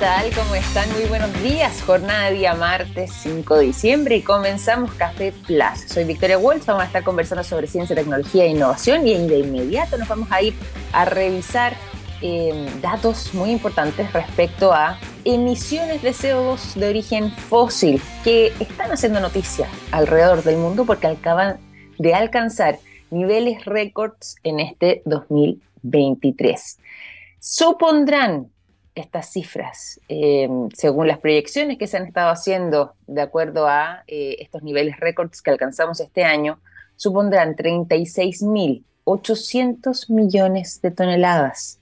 tal? ¿Cómo están? Muy buenos días. Jornada de día martes 5 de diciembre y comenzamos Café Plus. Soy Victoria Wolf, vamos a estar conversando sobre ciencia, tecnología e innovación y de inmediato nos vamos a ir a revisar eh, datos muy importantes respecto a emisiones de CO2 de origen fósil que están haciendo noticia alrededor del mundo porque acaban de alcanzar niveles récords en este 2023. Supondrán estas cifras, em, según las proyecciones que se han estado haciendo de acuerdo a eh, estos niveles récords que alcanzamos este año, supondrán 36.800 millones de toneladas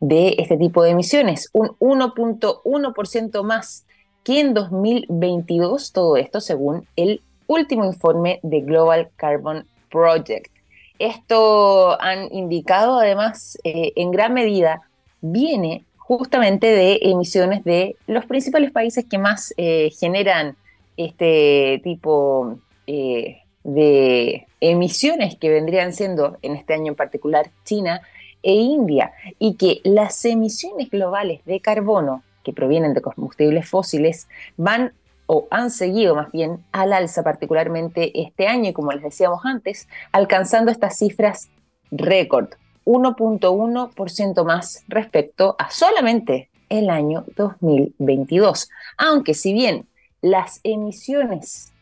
de este tipo de emisiones, un 1.1% más que en 2022, todo esto según el último informe de Global Carbon Project. Esto han indicado además eh, en gran medida viene justamente de emisiones de los principales países que más eh, generan este tipo eh, de emisiones que vendrían siendo en este año en particular China e India y que las emisiones globales de carbono que provienen de combustibles fósiles van o han seguido más bien al alza particularmente este año y como les decíamos antes, alcanzando estas cifras récord. 1.1% más respecto a solamente el año 2022. Aunque si bien las emisiones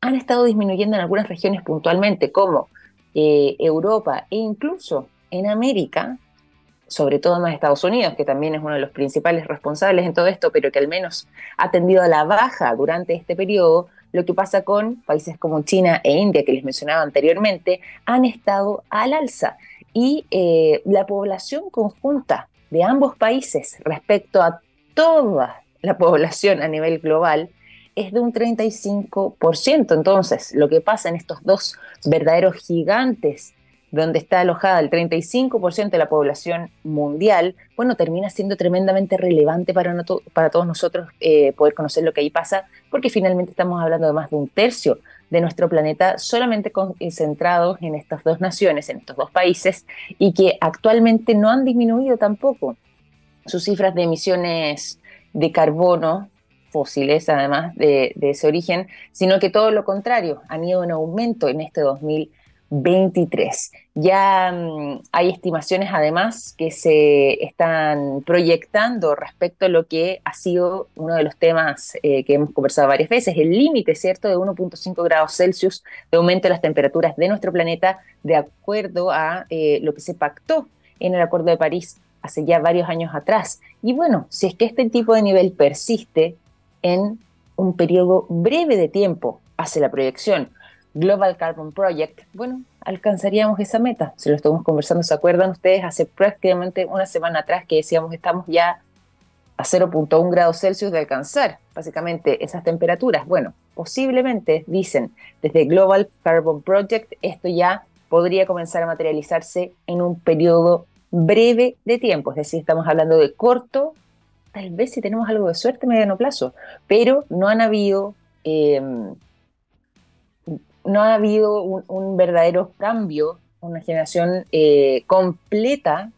han estado disminuyendo en algunas regiones puntualmente, como eh, Europa e incluso en América, sobre todo más Estados Unidos, que también es uno de los principales responsables en todo esto, pero que al menos ha tendido a la baja durante este periodo, lo que pasa con países como China e India, que les mencionaba anteriormente, han estado al alza y eh, la población conjunta de ambos países respecto a toda la población a nivel global es de un 35%. Entonces, lo que pasa en estos dos verdaderos gigantes donde está alojada el 35% de la población mundial, bueno, termina siendo tremendamente relevante para, para todos nosotros eh, poder conocer lo que ahí pasa, porque finalmente estamos hablando de más de un tercio de nuestro planeta solamente concentrados en estas dos naciones, en estos dos países, y que actualmente no han disminuido tampoco sus cifras de emisiones de carbono fósiles, además de, de ese origen, sino que todo lo contrario, han ido en aumento en este 2020 23. Ya mm, hay estimaciones además que se están proyectando respecto a lo que ha sido uno de los temas eh, que hemos conversado varias veces, el límite, ¿cierto?, de 1.5 grados Celsius de aumento de las temperaturas de nuestro planeta de acuerdo a eh, lo que se pactó en el Acuerdo de París hace ya varios años atrás. Y bueno, si es que este tipo de nivel persiste en un periodo breve de tiempo, hace la proyección, Global Carbon Project, bueno, alcanzaríamos esa meta. Si lo estamos conversando, ¿se acuerdan ustedes? Hace prácticamente una semana atrás que decíamos que estamos ya a 0.1 grados Celsius de alcanzar básicamente esas temperaturas. Bueno, posiblemente, dicen desde Global Carbon Project, esto ya podría comenzar a materializarse en un periodo breve de tiempo, es decir, estamos hablando de corto, tal vez si tenemos algo de suerte, mediano plazo, pero no han habido eh, no ha habido un, verdadero cambio, una generación eh, completa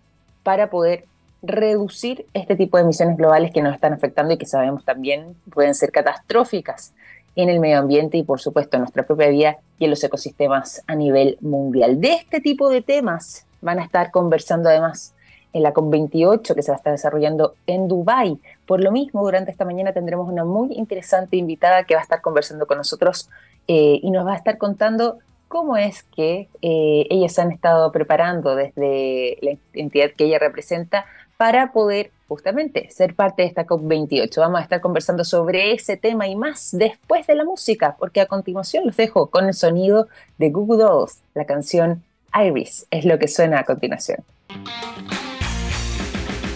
para poder reducir este tipo de emisiones globales que nos están afectando y que sabemos también pueden ser catastróficas en el medio ambiente y por supuesto en nuestra propia vida y en los ecosistemas a nivel mundial. De este tipo de temas van a estar conversando además en la COP28 que se va a estar desarrollando en Dubái. Por lo mismo, durante esta mañana tendremos una muy interesante invitada que va a estar conversando con nosotros eh, y nos va a estar contando cómo es que eh, ellas han estado preparando desde la entidad que ella representa para poder justamente ser parte de esta COP28. Vamos a estar conversando sobre ese tema y más después de la música, porque a continuación los dejo con el sonido de Google Dolls, la canción Iris, es lo que suena a continuación.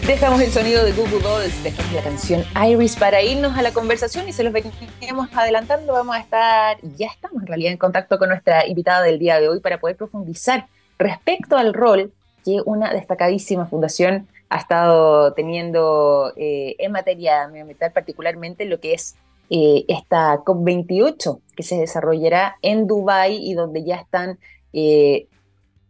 Dejamos el sonido de Google Dolls, dejamos la canción Iris para irnos a la conversación y se los veníamos adelantando. Vamos a estar, ya estamos en realidad en contacto con nuestra invitada del día de hoy para poder profundizar respecto al rol que una destacadísima fundación ha estado teniendo eh, en materia medioambiental, particularmente lo que es eh, esta COP28 que se desarrollará en Dubái y donde ya están eh,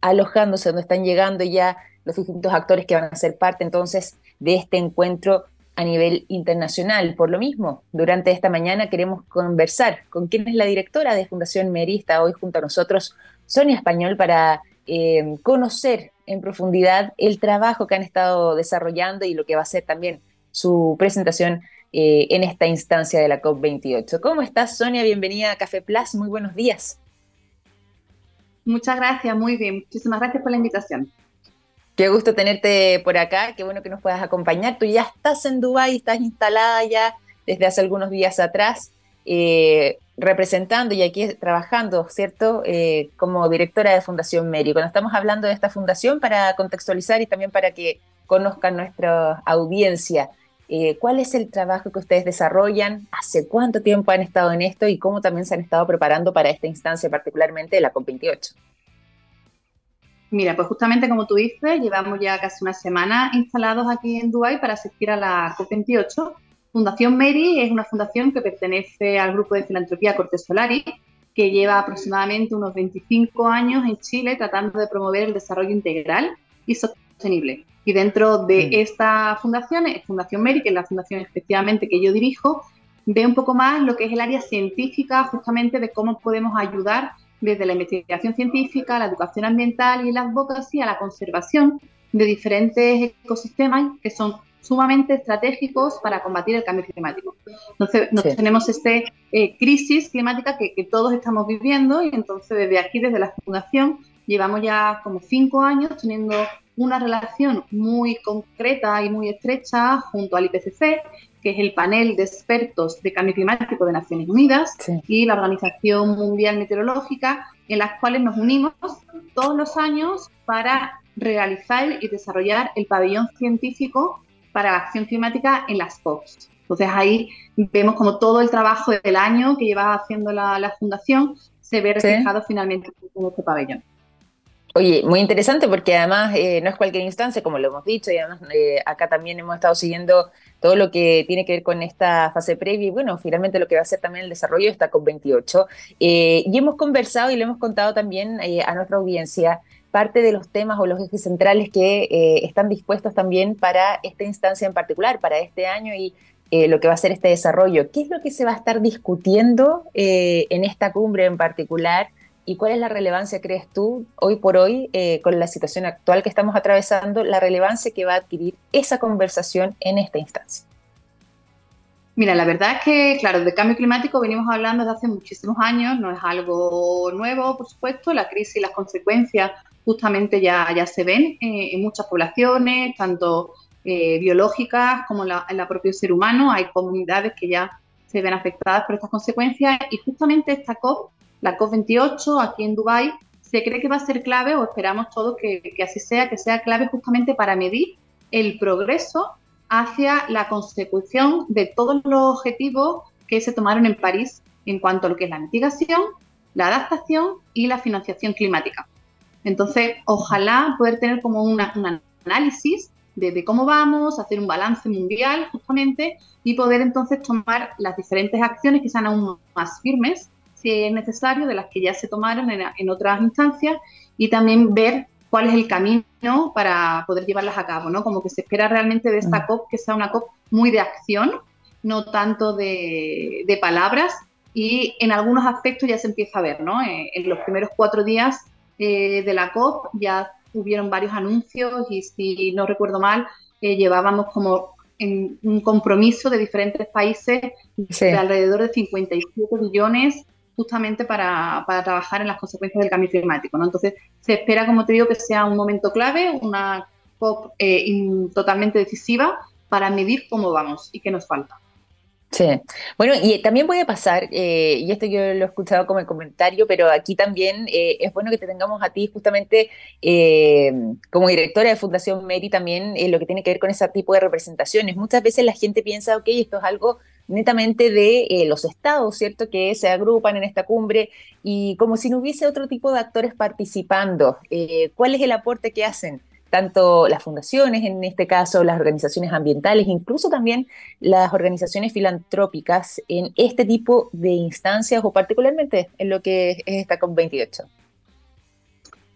alojándose, donde están llegando ya los distintos actores que van a ser parte entonces de este encuentro a nivel internacional. Por lo mismo, durante esta mañana queremos conversar con quien es la directora de Fundación Merista, hoy junto a nosotros, Sonia Español, para eh, conocer en profundidad el trabajo que han estado desarrollando y lo que va a ser también su presentación eh, en esta instancia de la COP28. ¿Cómo estás, Sonia? Bienvenida a Café Plus. Muy buenos días. Muchas gracias, muy bien. Muchísimas gracias por la invitación. Qué gusto tenerte por acá, qué bueno que nos puedas acompañar. Tú ya estás en Dubái, estás instalada ya desde hace algunos días atrás, eh, representando y aquí trabajando, ¿cierto? Eh, como directora de Fundación Meri. Cuando estamos hablando de esta fundación, para contextualizar y también para que conozcan nuestra audiencia, eh, ¿cuál es el trabajo que ustedes desarrollan? ¿Hace cuánto tiempo han estado en esto y cómo también se han estado preparando para esta instancia, particularmente la COP28? Mira, pues justamente como tú dices, llevamos ya casi una semana instalados aquí en Dubái para asistir a la COP28. Fundación Meri es una fundación que pertenece al grupo de filantropía Cortes Solari, que lleva aproximadamente unos 25 años en Chile tratando de promover el desarrollo integral y sostenible. Y dentro de esta fundación, Fundación Meri, que es la fundación efectivamente que yo dirijo, ve un poco más lo que es el área científica, justamente de cómo podemos ayudar desde la investigación científica, la educación ambiental y la advocacia a la conservación de diferentes ecosistemas que son sumamente estratégicos para combatir el cambio climático. Entonces, tenemos esta eh, crisis climática que, que, todos estamos viviendo y entonces desde aquí, desde la Fundación, llevamos ya como cinco años teniendo una relación muy concreta y muy estrecha junto al IPCC que es el panel de expertos de cambio climático de Naciones Unidas y la Organización Mundial Meteorológica, en las cuales nos unimos todos los años para realizar y desarrollar el pabellón científico para la acción climática en las COPs. Entonces ahí vemos como todo el trabajo del año que lleva haciendo la, Fundación se ve reflejado finalmente en este pabellón. Oye, muy interesante porque además eh, no es cualquier instancia, como lo hemos dicho, y además eh, acá también hemos estado siguiendo todo lo que tiene que ver con esta fase previa y bueno, finalmente lo que va a ser también el desarrollo de esta COP28. Eh, y hemos conversado y le hemos contado también a nuestra audiencia parte de los temas o los ejes centrales que están dispuestos también para esta instancia en particular, para este año y lo que va a ser este desarrollo. ¿Qué es lo que se va a estar discutiendo en esta cumbre en particular? ¿Y cuál es la relevancia, crees tú, hoy por hoy, eh, con la situación actual que estamos atravesando, la relevancia que va a adquirir esa conversación en esta instancia? Mira, la verdad es que, claro, de cambio climático venimos hablando desde hace muchísimos años, no es algo nuevo, por supuesto, la crisis y las consecuencias justamente ya, ya se ven eh, en muchas poblaciones, tanto eh, biológicas como en la, propio ser humano, hay comunidades que ya se ven afectadas por estas consecuencias y justamente esta la COP28 aquí en Dubái se cree que va a ser clave, o esperamos todos que, así sea, que sea clave justamente para medir el progreso hacia la consecución de todos los objetivos que se tomaron en París en cuanto a lo que es la mitigación, la adaptación y la financiación climática. Entonces, ojalá poder tener como un análisis de, de, cómo vamos, hacer un balance mundial justamente y poder entonces tomar las diferentes acciones que sean aún más firmes si es necesario, de las que ya se tomaron en, otras instancias y también ver cuál es el camino para poder llevarlas a cabo, ¿no? Como que se espera realmente de esta mm. COP que sea una COP muy de acción, no tanto de, palabras, y en algunos aspectos ya se empieza a ver, ¿no? Eh, en los primeros cuatro días eh, de la COP ya hubieron varios anuncios y si no recuerdo mal, eh, llevábamos como en un compromiso de diferentes países de alrededor de 57 billones justamente para, trabajar en las consecuencias del cambio climático. ¿no? Entonces, se espera, como te digo, que sea un momento clave, una COP eh, totalmente decisiva para medir cómo vamos y qué nos falta. Sí, bueno, y también puede pasar, eh, y esto yo lo he escuchado como comentario, pero aquí también eh, es bueno que te tengamos a ti justamente como directora de Fundación Meri también lo que tiene que ver con ese tipo de representaciones. Muchas veces la gente piensa, ok, esto es algo netamente de eh, los estados, ¿cierto?, que se agrupan en esta cumbre y como si no hubiese otro tipo de actores participando. Eh, ¿Cuál es el aporte que hacen? Tanto las fundaciones, en este caso, las organizaciones ambientales, incluso también las organizaciones filantrópicas en este tipo de instancias o particularmente en lo que es esta COP28.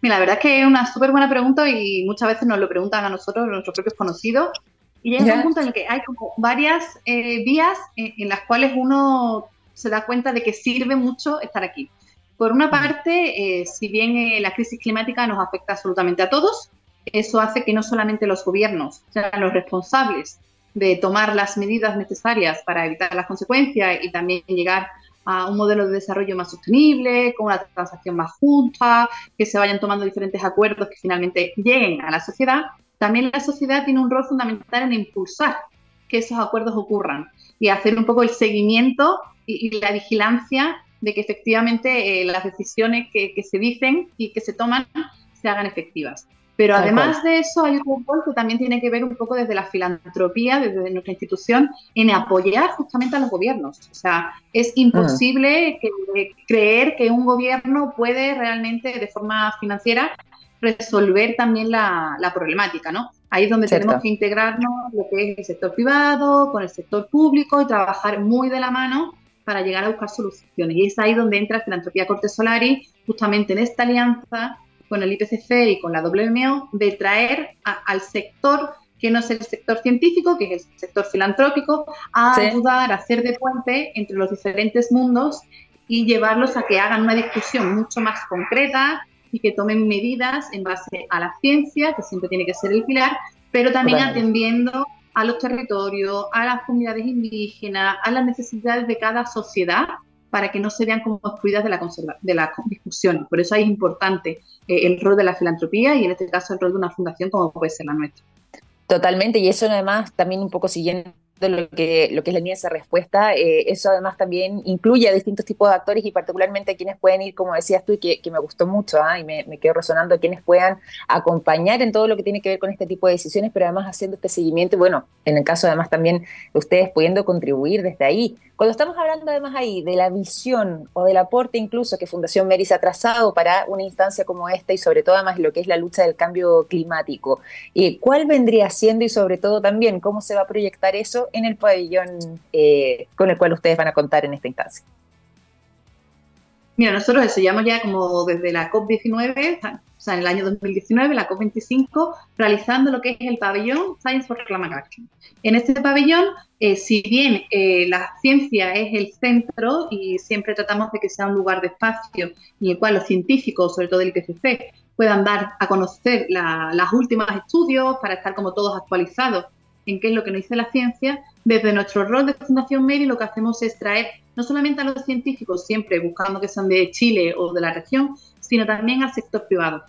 Mira, la verdad es que es una súper buena pregunta y muchas veces nos lo preguntan a nosotros, a nuestros propios conocidos, Y llega un punto en el que hay como varias eh, vías en, las cuales uno se da cuenta de que sirve mucho estar aquí. Por una parte, eh, si bien eh, la crisis climática nos afecta absolutamente a todos, eso hace que no solamente los gobiernos sean los responsables de tomar las medidas necesarias para evitar las consecuencias y también llegar a un modelo de desarrollo más sostenible, con una transacción más justa, que se vayan tomando diferentes acuerdos que finalmente lleguen a la sociedad, también la sociedad tiene un rol fundamental en impulsar que esos acuerdos ocurran y hacer un poco el seguimiento y, la vigilancia de que efectivamente eh, las decisiones que, se dicen y que se toman se hagan efectivas. Pero además de eso, hay otro rol que también tiene que ver un poco desde la filantropía, desde nuestra institución, en apoyar justamente a los gobiernos. O sea, es imposible creer que un gobierno puede realmente, de forma financiera, resolver también la, problemática, ¿no? Ahí es donde tenemos que integrarnos lo que es el sector privado con el sector público y trabajar muy de la mano para llegar a buscar soluciones. Y es ahí donde entra Filantropía Corte Solari, justamente en esta alianza con el IPCC y con la WMO, de traer al sector que no es el sector científico, que es el sector filantrópico, a ayudar a hacer de puente entre los diferentes mundos y llevarlos a que hagan una discusión mucho más concreta y que tomen medidas en base a la ciencia, que siempre tiene que ser el pilar, pero también atendiendo a los territorios, a las comunidades indígenas, a las necesidades de cada sociedad para que no se vean como excluidas de la, de la discusión. Por eso es importante eh, el rol de la filantropía y en este caso el rol de una fundación como puede ser la nuestra. Totalmente, y eso además también un poco siguiendo lo que, lo que es la línea de respuesta, eh, eso además también incluye a distintos tipos de actores y particularmente a quienes pueden ir, como decías tú, y que, me gustó mucho, ¿ah? y me, me quedo resonando, a quienes puedan acompañar en todo lo que tiene que ver con este tipo de decisiones, pero además haciendo este seguimiento, bueno, en el caso además también ustedes pudiendo contribuir desde ahí. Cuando estamos hablando además ahí de la visión o del aporte incluso que Fundación Meris ha trazado para una instancia como esta y sobre todo además lo que es la lucha del cambio climático, eh, ¿cuál vendría siendo y sobre todo también cómo se va a proyectar eso en el pabellón eh, con el cual ustedes van a contar en esta instancia? Mira, nosotros eso ya como desde la COP19, o sea, en el año 2019, la COP25, realizando lo que es el pabellón Science for Climate Action. En este pabellón, eh, si bien eh, la ciencia es el centro y siempre tratamos de que sea un lugar de espacio en el cual los científicos, sobre todo el IPCC, puedan dar a conocer las últimas estudios para estar como todos actualizados en qué es lo que nos dice la ciencia, desde nuestro rol de Fundación Meri lo que hacemos es traer no solamente a los científicos, siempre buscando que sean de Chile o de la región, sino también al sector privado.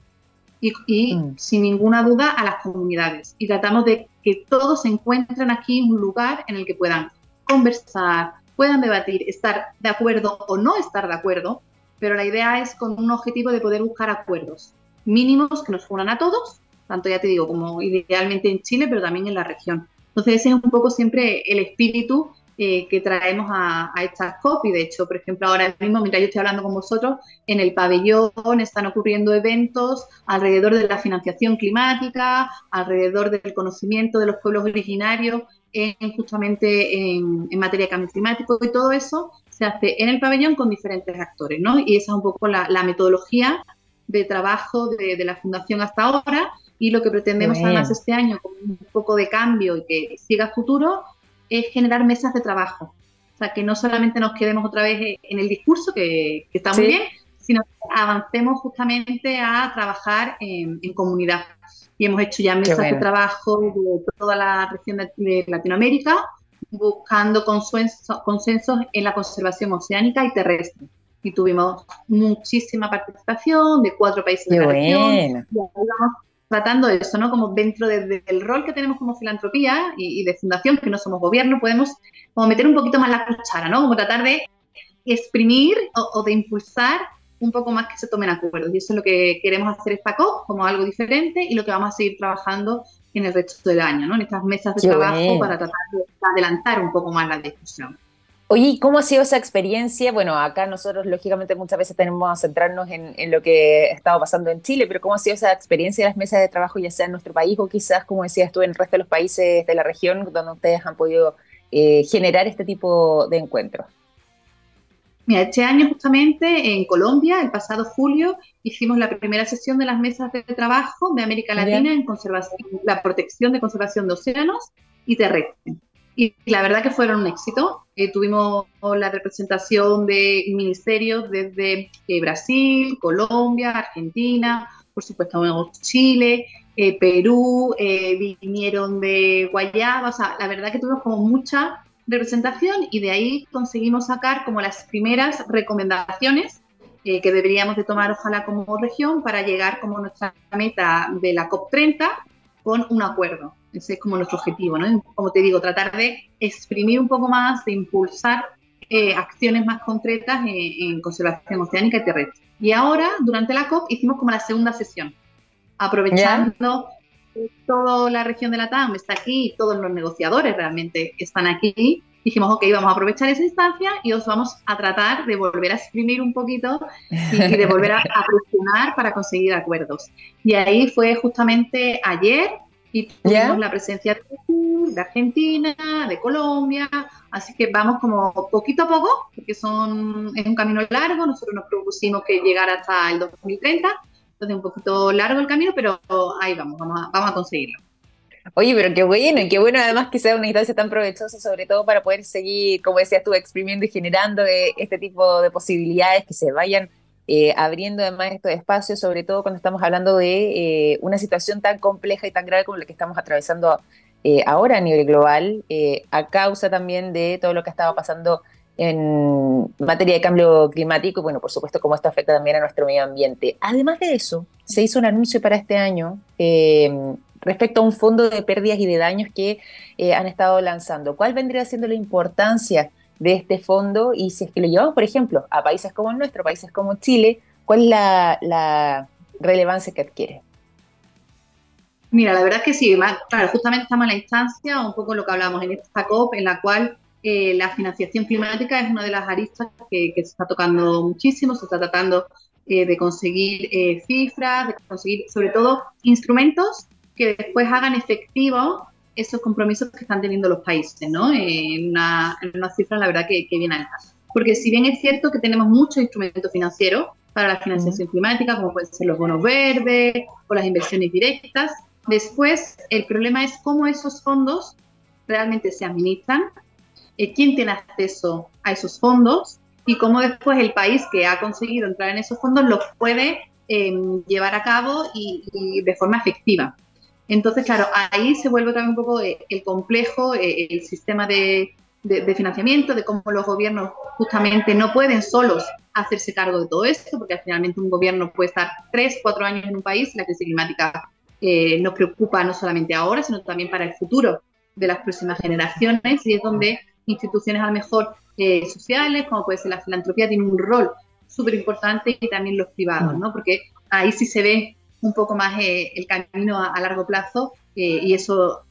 Y, mm. sin ninguna duda a las comunidades. Y tratamos de que todos se encuentren aquí un lugar en el que puedan conversar, puedan debatir, estar de acuerdo o no estar de acuerdo, pero la idea es con un objetivo de poder buscar acuerdos mínimos que nos unan a todos tanto ya te digo, como idealmente en Chile, pero también en la región. Entonces ese es un poco siempre el espíritu eh, que traemos a, a estas COP y de hecho, por ejemplo, ahora mismo, mientras yo estoy hablando con vosotros, en el pabellón están ocurriendo eventos alrededor de la financiación climática, alrededor del conocimiento de los pueblos originarios, en, justamente en, materia de cambio climático y todo eso se hace en el pabellón con diferentes actores, ¿no? Y esa es un poco la, metodología de trabajo de, de la Fundación hasta ahora y lo que pretendemos además este año, con un poco de cambio y que siga futuro, es generar mesas de trabajo. O sea, que no solamente nos quedemos otra vez en el discurso, que, está muy bien, sino que avancemos justamente a trabajar en, comunidad. Y hemos hecho ya mesas de trabajo de toda la región de, Latinoamérica, buscando consensos, consensos en la conservación oceánica y terrestre. Y tuvimos muchísima participación de cuatro países de la región tratando eso, ¿no? Como dentro del rol que tenemos como filantropía y, de fundación, que no somos gobierno, podemos como meter un poquito más la cuchara, ¿no? Como tratar de exprimir o, de impulsar un poco más que se tomen acuerdos. Y eso es lo que queremos hacer esta COP, como algo diferente, y lo que vamos a seguir trabajando en el resto del año, ¿no? En estas mesas de trabajo para tratar de adelantar un poco más la discusión. Oye, ¿cómo ha sido esa experiencia? Bueno, acá nosotros lógicamente muchas veces tenemos que centrarnos en, lo que estaba pasando en Chile, pero ¿cómo ha sido esa experiencia de las mesas de trabajo, ya sea en nuestro país o quizás, como decías tú, en el resto de los países de la región donde ustedes han podido eh, generar este tipo de encuentros? Mira, este año justamente en Colombia, el pasado julio, hicimos la primera sesión de las mesas de trabajo de América Latina en conservación, la protección de conservación de océanos y terrestre. Y la verdad que fueron un éxito. Eh, tuvimos la representación de ministerios desde eh, Brasil, Colombia, Argentina, por supuesto Chile, eh, Perú, vinieron de Guayaba, o sea, la verdad que tuvimos como mucha representación y de ahí conseguimos sacar como las primeras recomendaciones que deberíamos de tomar ojalá como región para llegar como nuestra meta de la COP30 con un acuerdo. Ese es como nuestro objetivo, ¿no? Como te digo, tratar de exprimir un poco más, de impulsar eh, acciones más concretas en, conservación oceánica y terrestre. Y ahora, durante la COP, hicimos como la segunda sesión, aprovechando que toda la región de la TAM está aquí, todos los negociadores realmente están aquí. Dijimos, ok, vamos a aprovechar esa instancia y os vamos a tratar de volver a exprimir un poquito y, de volver a, a presionar para conseguir acuerdos. Y ahí fue justamente ayer, y tuvimos la presencia de Argentina, de Colombia, así que vamos como poquito a poco, porque son, es un camino largo, nosotros nos propusimos que llegara hasta el 2030, entonces un poquito largo el camino, pero ahí vamos, vamos a, vamos a conseguirlo. Oye, pero qué bueno, y qué bueno además que sea una instancia tan provechosa, sobre todo para poder seguir, como decías tú, exprimiendo y generando eh, este tipo de posibilidades que se vayan eh, abriendo además estos espacios, sobre todo cuando estamos hablando de eh, una situación tan compleja y tan grave como la que estamos atravesando eh, ahora a nivel global, a causa también de todo lo que estaba pasando en materia de cambio climático y bueno, por supuesto, cómo esto afecta también a nuestro medio ambiente. Además de eso, se hizo un anuncio para este año respecto a un fondo de pérdidas y de daños que han estado lanzando. ¿Cuál vendría siendo la importancia de este fondo y si es que lo llevamos, por ejemplo, a países como el nuestro, países como Chile, ¿cuál es la, relevancia que adquiere? Mira, la verdad es que sí, claro, justamente estamos en la instancia, un poco lo que hablamos en esta COP, en la cual eh, la financiación climática es una de las aristas que, se está tocando muchísimo, se está tratando eh, de conseguir eh, cifras, de conseguir sobre todo instrumentos que después hagan efectivo esos compromisos que están teniendo los países, ¿no? En una, cifra, la verdad, que, que bien alta. Porque si bien es cierto que tenemos muchos instrumentos financieros para la financiación climática, como pueden ser los bonos verdes o las inversiones directas, después el problema es cómo esos fondos realmente se administran, eh, quién tiene acceso a esos fondos y cómo después el país que ha conseguido entrar en esos fondos los puede em, llevar a cabo y de forma efectiva. Entonces, claro, ahí se vuelve también un poco eh, el complejo, eh, el sistema de, financiamiento, de cómo los gobiernos justamente no pueden solos hacerse cargo de todo esto, porque finalmente un gobierno puede estar tres, cuatro años en un país, la crisis climática eh, nos preocupa no solamente ahora, sino también para el futuro de las próximas generaciones, y es donde instituciones a lo mejor sociales, como puede ser la filantropía, tienen un rol súper importante y también los privados, ¿no? Porque ahí sí se ve un poco más eh, el camino a, largo plazo eh, y eso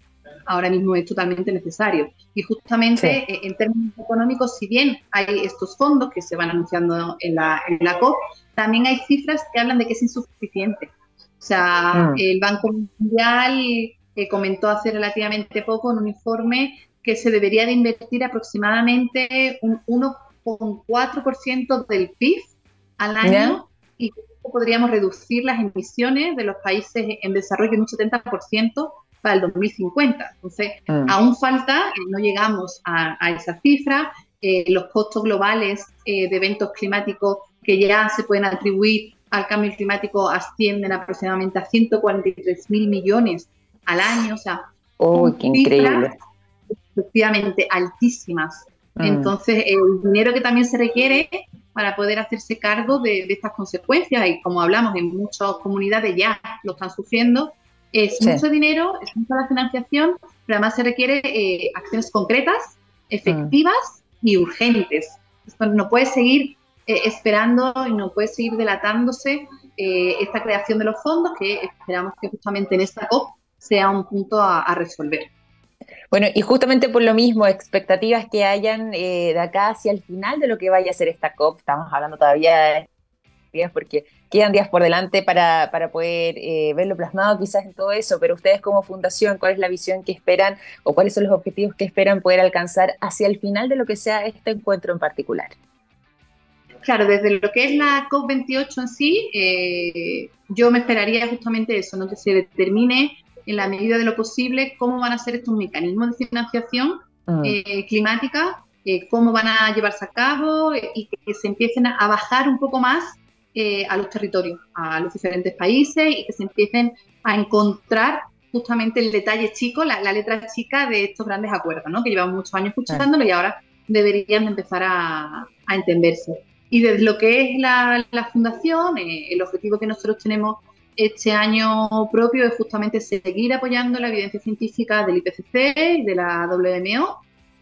ahora mismo es totalmente necesario. Y justamente eh, en términos económicos, si bien hay estos fondos que se van anunciando en la, en la COP, también hay cifras que hablan de que es insuficiente. O sea, mm. el Banco Mundial comentó hace relativamente poco en un informe que se debería de invertir aproximadamente un 1,4% del PIB al año y podríamos reducir las emisiones de los países en desarrollo en un 70% para el 2050. Entonces, mm. aún falta, eh, no llegamos a, esa cifra. Eh, los costos globales eh, de eventos climáticos que ya se pueden atribuir al cambio climático ascienden aproximadamente a 143 mil millones al año. O sea, oh, qué increíble. efectivamente altísimas. Mm. Entonces, el dinero que también se requiere para poder hacerse cargo de, estas consecuencias. Y como hablamos, en muchas comunidades ya lo están sufriendo. Es mucho dinero, es mucha la financiación, pero además se requiere eh, acciones concretas, efectivas y urgentes. Esto no puede seguir eh, esperando y no puede seguir delatándose eh, esta creación de los fondos que esperamos que justamente en esta COP sea un punto a resolver. Bueno, y justamente por lo mismo, expectativas que hayan eh, de acá hacia el final de lo que vaya a ser esta COP, estamos hablando todavía de días porque quedan días por delante para, para poder eh, verlo plasmado quizás en todo eso, pero ustedes como fundación, ¿cuál es la visión que esperan o cuáles son los objetivos que esperan poder alcanzar hacia el final de lo que sea este encuentro en particular? Claro, desde lo que es la COP28 en sí, eh, yo me esperaría justamente eso, ¿no? que se determine en la medida de lo posible, cómo van a ser estos mecanismos de financiación mm. eh, climática, eh, cómo van a llevarse a cabo eh, y que, se empiecen a bajar un poco más a los territorios, a los diferentes países y que se empiecen a encontrar justamente el detalle chico, la, letra chica de estos grandes acuerdos, ¿no? que llevamos muchos años escuchándolo y ahora deberían empezar a, entenderse. Y desde lo que es la, fundación, el objetivo que nosotros tenemos este año propio es justamente seguir apoyando la evidencia científica del IPCC y de la WMO,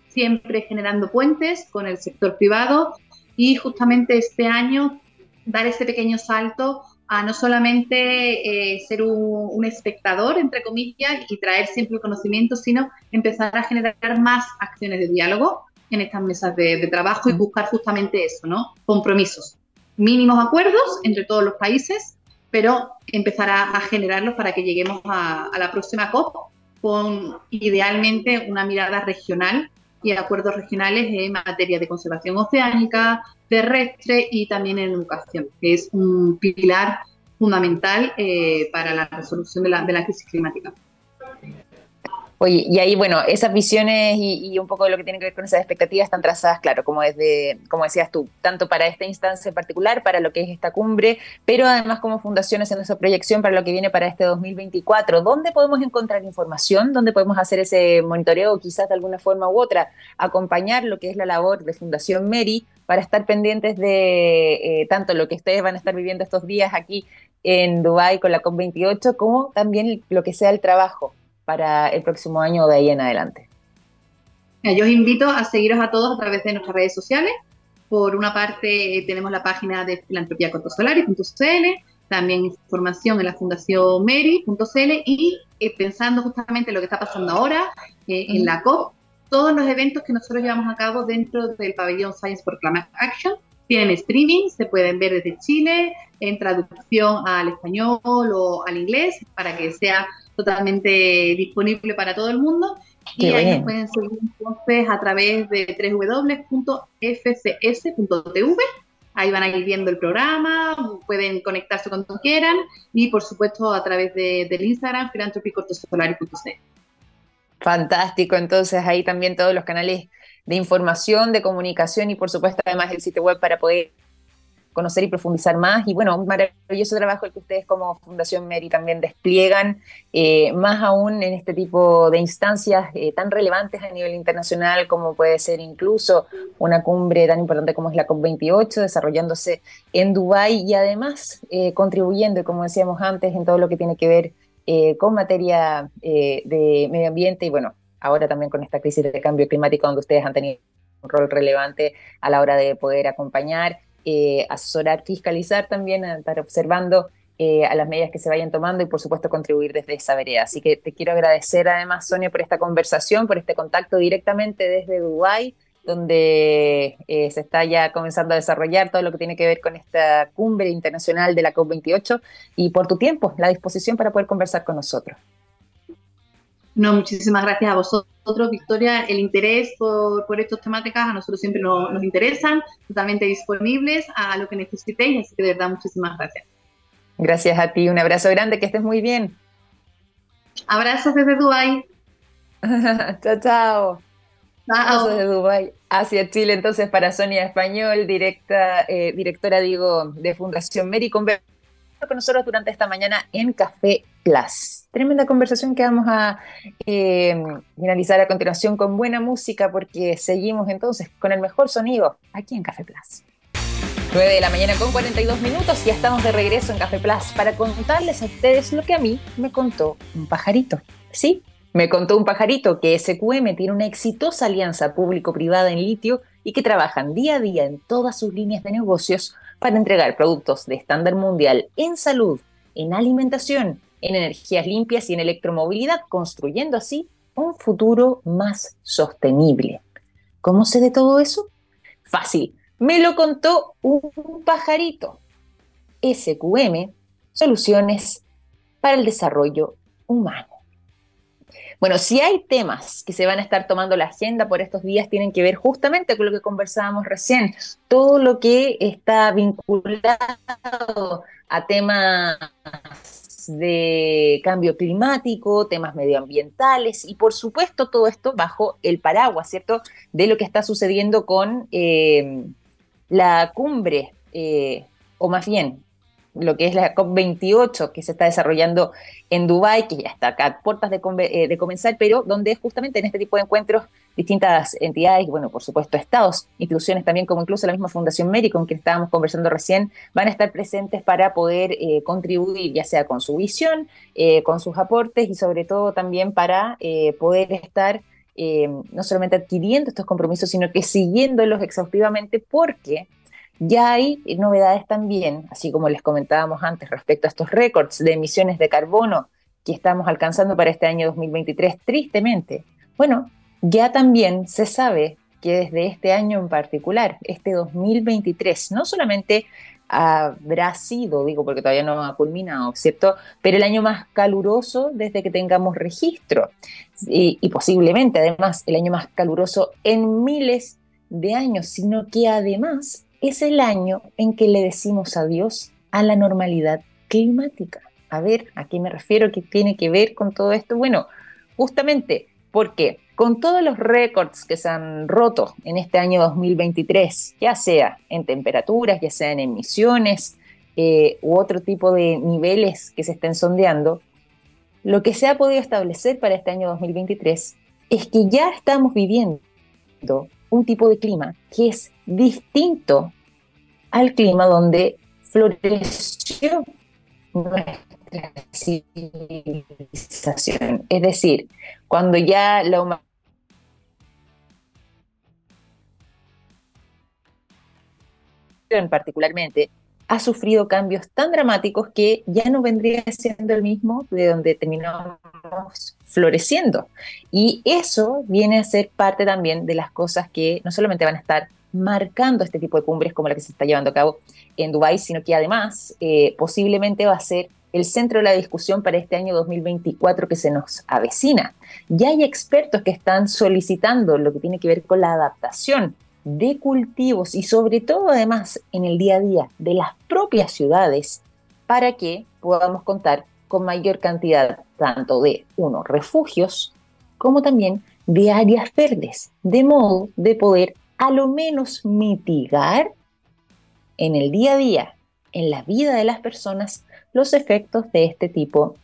siempre generando puentes con el sector privado y justamente este año dar ese pequeño salto a no solamente eh, ser un, espectador, entre comillas, y traer siempre el conocimiento, sino empezar a generar más acciones de diálogo en estas mesas de, trabajo y buscar justamente eso, ¿no? Compromisos, mínimos acuerdos entre todos los países pero empezar a, generarlos para que lleguemos a, la próxima COP con idealmente una mirada regional y acuerdos regionales en materia de conservación oceánica, terrestre y también en educación, que es un pilar fundamental eh, para la resolución de la crisis climática. Oye, y ahí, bueno, esas visiones y, un poco de lo que tiene que ver con esas expectativas están trazadas, claro, como desde, como decías tú, tanto para esta instancia en particular, para lo que es esta cumbre, pero además como fundación haciendo esa proyección para lo que viene para este 2024. ¿Dónde podemos encontrar información? ¿Dónde podemos hacer ese monitoreo, quizás de alguna forma u otra, acompañar lo que es la labor de Fundación Mary para estar pendientes de eh, tanto lo que ustedes van a estar viviendo estos días aquí en Dubái con la COP28, como también lo que sea el trabajo para el próximo año o de ahí en adelante? Yo os invito a seguiros a todos a través de nuestras redes sociales. Por una parte, tenemos la página de filantropiacotosolari.cl, también información en la fundación Mary.cl y eh, pensando justamente en lo que está pasando ahora eh, en la COP, todos los eventos que nosotros llevamos a cabo dentro del pabellón Science for Climate Action tienen streaming, se pueden ver desde Chile, en traducción al español o al inglés, para que sea totalmente disponible para todo el mundo. y ahí nos pueden seguir entonces a través de www.fcs.tv. Ahí van a ir viendo el programa, pueden conectarse cuando quieran y por supuesto a través de, del Instagram filantropicortosolari.c. Fantástico, entonces ahí también todos los canales de información, de comunicación y por supuesto además el sitio web para poder conocer y profundizar más. Y bueno, un maravilloso trabajo el que ustedes como Fundación Meri también despliegan, eh, más aún en este tipo de instancias eh, tan relevantes a nivel internacional como puede ser incluso una cumbre tan importante como es la COP28, desarrollándose en Dubái y además eh, contribuyendo, como decíamos antes, en todo lo que tiene que ver con materia de medio ambiente y bueno, ahora también con esta crisis de cambio climático donde ustedes han tenido un rol relevante a la hora de poder acompañar eh, asesorar, fiscalizar también, estar observando eh, a las medidas que se vayan tomando y por supuesto contribuir desde esa vereda. Así que te quiero agradecer además, Sonia, por esta conversación, por este contacto directamente desde Dubái, donde eh, se está ya comenzando a desarrollar todo lo que tiene que ver con esta cumbre internacional de la COP28 y por tu tiempo, la disposición para poder conversar con nosotros. No, muchísimas gracias a vosotros, Victoria. El interés por, por estas temáticas a nosotros siempre nos, interesan, totalmente disponibles a lo que necesitéis, así que de verdad muchísimas gracias. Gracias a ti, un abrazo grande, que estés muy bien. Abrazos desde Dubái. chao, chao. Chao. Desde Dubái hacia Chile, entonces para Sonia Español, directa, eh, directora, digo, de Fundación Meri, con nosotros durante esta mañana en Café Plus. Tremenda conversación que vamos a eh, finalizar a continuación con buena música porque seguimos entonces con el mejor sonido aquí en Café Plus. 9 de la mañana con 42 minutos y ya estamos de regreso en Café Plus para contarles a ustedes lo que a mí me contó un pajarito. Sí, me contó un pajarito que SQM tiene una exitosa alianza público-privada en litio y que trabajan día a día en todas sus líneas de negocios para entregar productos de estándar mundial en salud, en alimentación, en energías limpias y en electromovilidad, construyendo así un futuro más sostenible. ¿Cómo sé de todo eso? Fácil, me lo contó un pajarito. SQM, Soluciones para el Desarrollo Humano. Bueno, si hay temas que se van a estar tomando la agenda por estos días, tienen que ver justamente con lo que conversábamos recién, todo lo que está vinculado a temas de cambio climático, temas medioambientales y por supuesto todo esto bajo el paraguas, ¿cierto? De lo que está sucediendo con eh, la cumbre, eh, o más bien lo que es la COP28 que se está desarrollando en Dubái, que ya está acá a puertas de, eh, de, comenzar, pero donde justamente en este tipo de encuentros distintas entidades, bueno, por supuesto estados, instituciones también como incluso la misma Fundación Meri con quien estábamos conversando recién, van a estar presentes para poder eh, contribuir ya sea con su visión, eh, con sus aportes y sobre todo también para poder estar no solamente adquiriendo estos compromisos, sino que siguiéndolos exhaustivamente porque ya hay novedades también, así como les comentábamos antes respecto a estos récords de emisiones de carbono que estamos alcanzando para este año 2023, tristemente. Bueno, ya también se sabe que desde este año en particular, este 2023, no solamente habrá sido, digo porque todavía no ha culminado, ¿cierto? Pero el año más caluroso desde que tengamos registro y, y posiblemente además el año más caluroso en miles de años, sino que además es el año en que le decimos adiós a la normalidad climática. A ver, ¿a qué me refiero? ¿Qué tiene que ver con todo esto? Bueno, justamente porque con todos los récords que se han roto en este año 2023, ya sea en temperaturas, ya sea en emisiones eh, u otro tipo de niveles que se estén sondeando, lo que se ha podido establecer para este año 2023 es que ya estamos viviendo un tipo de clima que es distinto al clima donde floreció nuestra civilización. Es decir, cuando ya la humanidad particularmente ha sufrido cambios tan dramáticos que ya no vendría siendo el mismo de donde terminamos floreciendo. Y eso viene a ser parte también de las cosas que no solamente van a estar marcando este tipo de cumbres como la que se está llevando a cabo en Dubái, sino que además eh, posiblemente va a ser el centro de la discusión para este año 2024 que se nos avecina. Ya hay expertos que están solicitando lo que tiene que ver con la adaptación de cultivos y sobre todo además en el día a día de las propias ciudades para que podamos contar con mayor cantidad tanto de, uno, refugios, como también de áreas verdes, de modo de poder a lo menos mitigar en el día a día, en la vida de las personas, los efectos de este tipo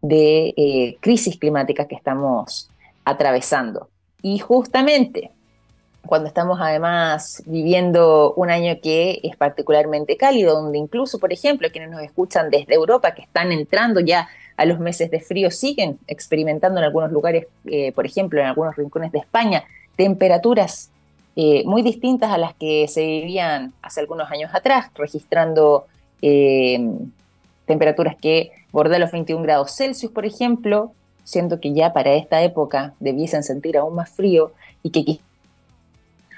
de eh, crisis climática que estamos atravesando. Y justamente cuando estamos además viviendo un año que es particularmente cálido, donde incluso, por ejemplo, quienes nos escuchan desde Europa, que están entrando ya a los meses de frío, siguen experimentando en algunos lugares, eh, por ejemplo, en algunos rincones de España, temperaturas eh, muy distintas a las que se vivían hace algunos años atrás, registrando temperaturas que bordean los 21 grados Celsius, por ejemplo, siendo que ya para esta época debiesen sentir aún más frío y que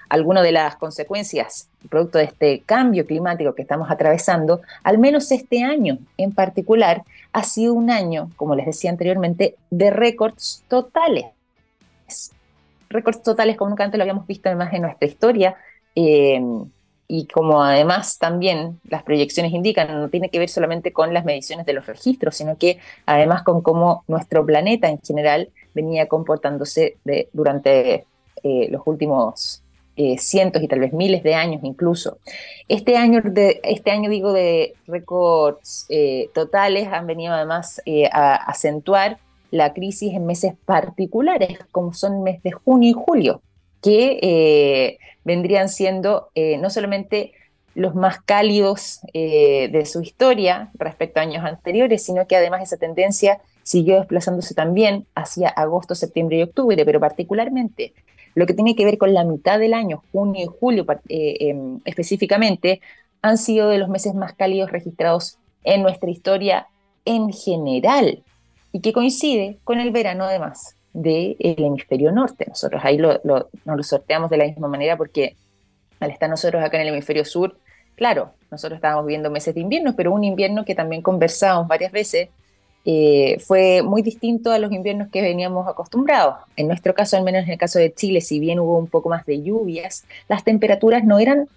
alguna de las consecuencias producto de este cambio climático que estamos atravesando, al menos este año en particular, ha sido un año, como les decía anteriormente, de récords totales. Récords totales como nunca antes lo habíamos visto además en nuestra historia. Eh, y como además también las proyecciones indican, no tiene que ver solamente con las mediciones de los registros, sino que además con cómo nuestro planeta en general venía comportándose durante eh, los últimos eh, cientos y tal vez miles de años incluso. Este año, este digo, de récords eh, totales han venido además a acentuar la crisis en meses particulares, como son el mes de junio y julio, que vendrían siendo no solamente los más cálidos de su historia respecto a años anteriores, sino que además esa tendencia siguió desplazándose también hacia agosto, septiembre y octubre, pero particularmente lo que tiene que ver con la mitad del año, junio y julio eh, em, específicamente, han sido de los meses más cálidos registrados en nuestra historia en general y que coincide con el verano además del hemisferio norte. Nosotros ahí lo, nos lo sorteamos de la misma manera porque al estar nosotros acá en el hemisferio sur, claro, nosotros estábamos viviendo meses de invierno, pero un invierno que también conversamos varias veces eh, fue muy distinto a los inviernos que veníamos acostumbrados. En nuestro caso, al menos en el caso de Chile, si bien hubo un poco más de lluvias, las temperaturas no eran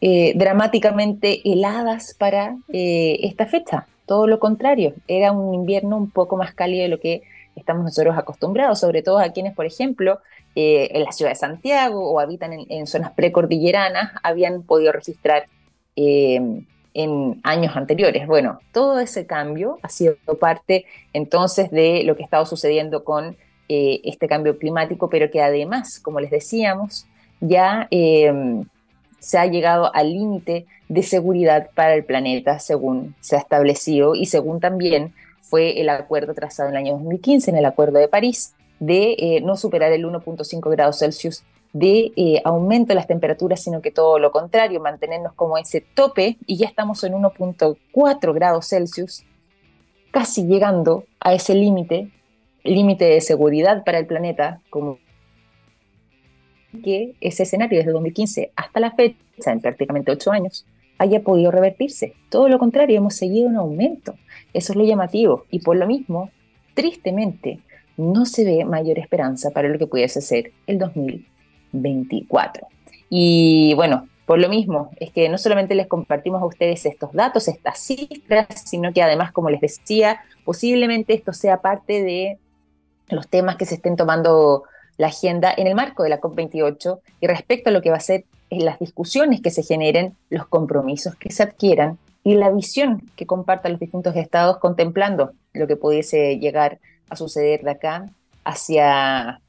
eh, dramáticamente heladas para eh, esta fecha. todo lo contrario, era un invierno un poco más cálido de lo que estamos nosotros acostumbrados, sobre todo a quienes, por ejemplo, eh, en la ciudad de Santiago o habitan en, zonas precordilleranas, habían podido registrar eh, en años anteriores. Bueno, todo ese cambio ha sido parte entonces de lo que ha estado sucediendo con eh, este cambio climático, pero que además, como les decíamos, ya se ha llegado al límite de seguridad para el planeta, según se ha establecido y según también fue el acuerdo trazado en el año 2015, en el Acuerdo de París, de eh, no superar el 1.5 grados Celsius de eh, aumento de las temperaturas, sino que todo lo contrario, mantenernos como ese tope y ya estamos en 1.4 grados Celsius, casi llegando a ese límite, límite de seguridad para el planeta, como que ese escenario desde 2015 hasta la fecha, en prácticamente ocho años, haya podido revertirse. Todo lo contrario, hemos seguido un aumento. Eso es lo llamativo. Y por lo mismo, tristemente, no se ve mayor esperanza para lo que pudiese ser el 2024. Y bueno, por lo mismo, es que no solamente les compartimos a ustedes estos datos, estas cifras, sino que además, como les decía, posiblemente esto sea parte de los temas que se estén tomando la agenda en el marco de la COP28 y respecto a lo que va a ser las discusiones que se generen, los compromisos que se adquieran y la visión que compartan los distintos estados contemplando lo que pudiese llegar a suceder de acá hacia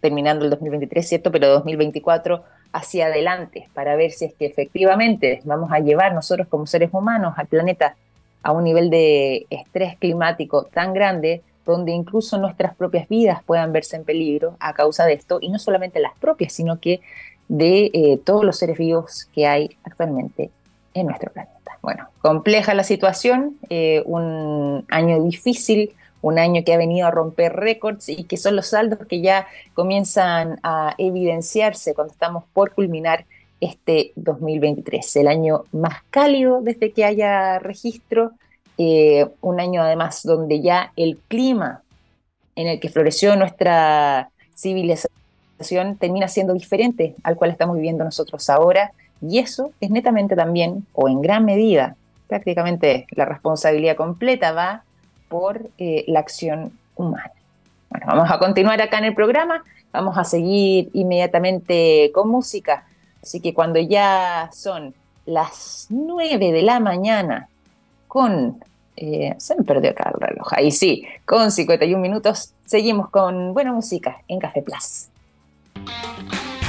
terminando el 2023, ¿cierto? Pero 2024 hacia adelante para ver si es que efectivamente vamos a llevar nosotros como seres humanos al planeta a un nivel de estrés climático tan grande donde incluso nuestras propias vidas puedan verse en peligro a causa de esto, y no solamente las propias, sino que de eh, todos los seres vivos que hay actualmente en nuestro planeta. Bueno, compleja la situación, eh, un año difícil, un año que ha venido a romper récords y que son los saldos que ya comienzan a evidenciarse cuando estamos por culminar este 2023, el año más cálido desde que haya registro eh, un año además donde ya el clima en el que floreció nuestra civilización termina siendo diferente al cual estamos viviendo nosotros ahora, y eso es netamente también, o en gran medida, prácticamente la responsabilidad completa va por eh, la acción humana. Bueno, vamos a continuar acá en el programa, vamos a seguir inmediatamente con música, así que cuando ya son las 9 de la mañana con eh, se me perdió acá el reloj. Ahí sí, con 51 minutos seguimos con buena música en Café Plus.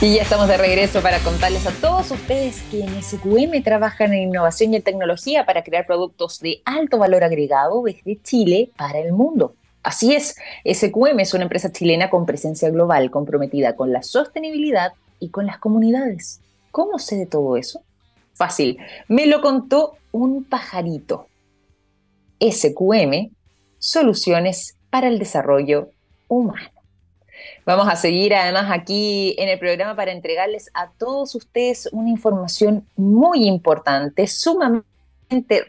Y ya estamos de regreso para contarles a todos ustedes que en SQM trabajan en innovación y tecnología para crear productos de alto valor agregado desde Chile para el mundo. Así es, SQM es una empresa chilena con presencia global comprometida con la sostenibilidad y con las comunidades. ¿Cómo sé de todo eso? Fácil, me lo contó un pajarito. SQM, Soluciones para el Desarrollo Humano. Vamos a seguir además aquí en el programa para entregarles a todos ustedes una información muy importante, sumamente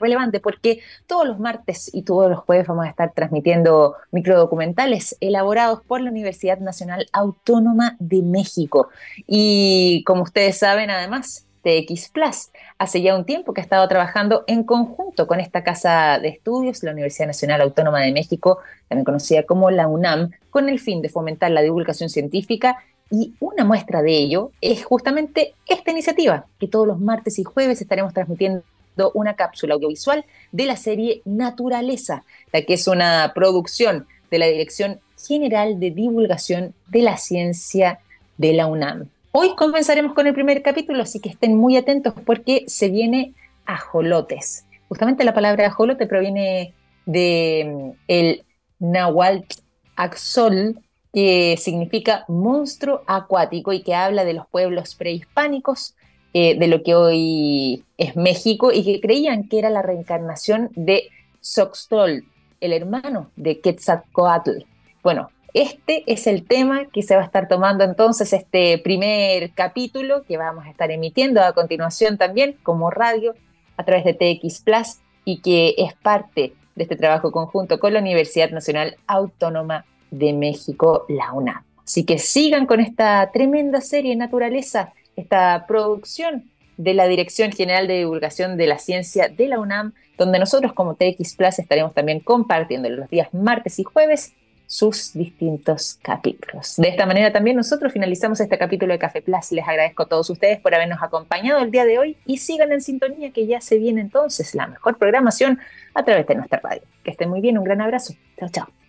relevante, porque todos los martes y todos los jueves vamos a estar transmitiendo microdocumentales elaborados por la Universidad Nacional Autónoma de México. Y como ustedes saben, además, TX Plus. Hace ya un tiempo que ha estado trabajando en conjunto con esta casa de estudios, la Universidad Nacional Autónoma de México, también conocida como la UNAM, con el fin de fomentar la divulgación científica y una muestra de ello es justamente esta iniciativa, que todos los martes y jueves estaremos transmitiendo una cápsula audiovisual de la serie Naturaleza, la que es una producción de la Dirección General de Divulgación de la Ciencia de la UNAM. Hoy comenzaremos con el primer capítulo, así que estén muy atentos porque se viene ajolotes. Justamente la palabra ajolote proviene de mm, el Nahuatl Axol, que significa monstruo acuático y que habla de los pueblos prehispánicos eh, de lo que hoy es México y que creían que era la reencarnación de Xoxtol, el hermano de Quetzalcoatl. Bueno, este es el tema que se va a estar tomando entonces este primer capítulo que vamos a estar emitiendo a continuación también como radio a través de TX Plus y que es parte de este trabajo conjunto con la Universidad Nacional Autónoma de México, la UNAM. Así que sigan con esta tremenda serie Naturaleza, esta producción de la Dirección General de Divulgación de la Ciencia de la UNAM, donde nosotros como TX Plus estaremos también compartiendo los días martes y jueves sus distintos capítulos. De esta manera también nosotros finalizamos este capítulo de Café Plus. Les agradezco a todos ustedes por habernos acompañado el día de hoy y sigan en sintonía que ya se viene entonces la mejor programación a través de nuestra radio. Que estén muy bien, un gran abrazo. Chao, chao.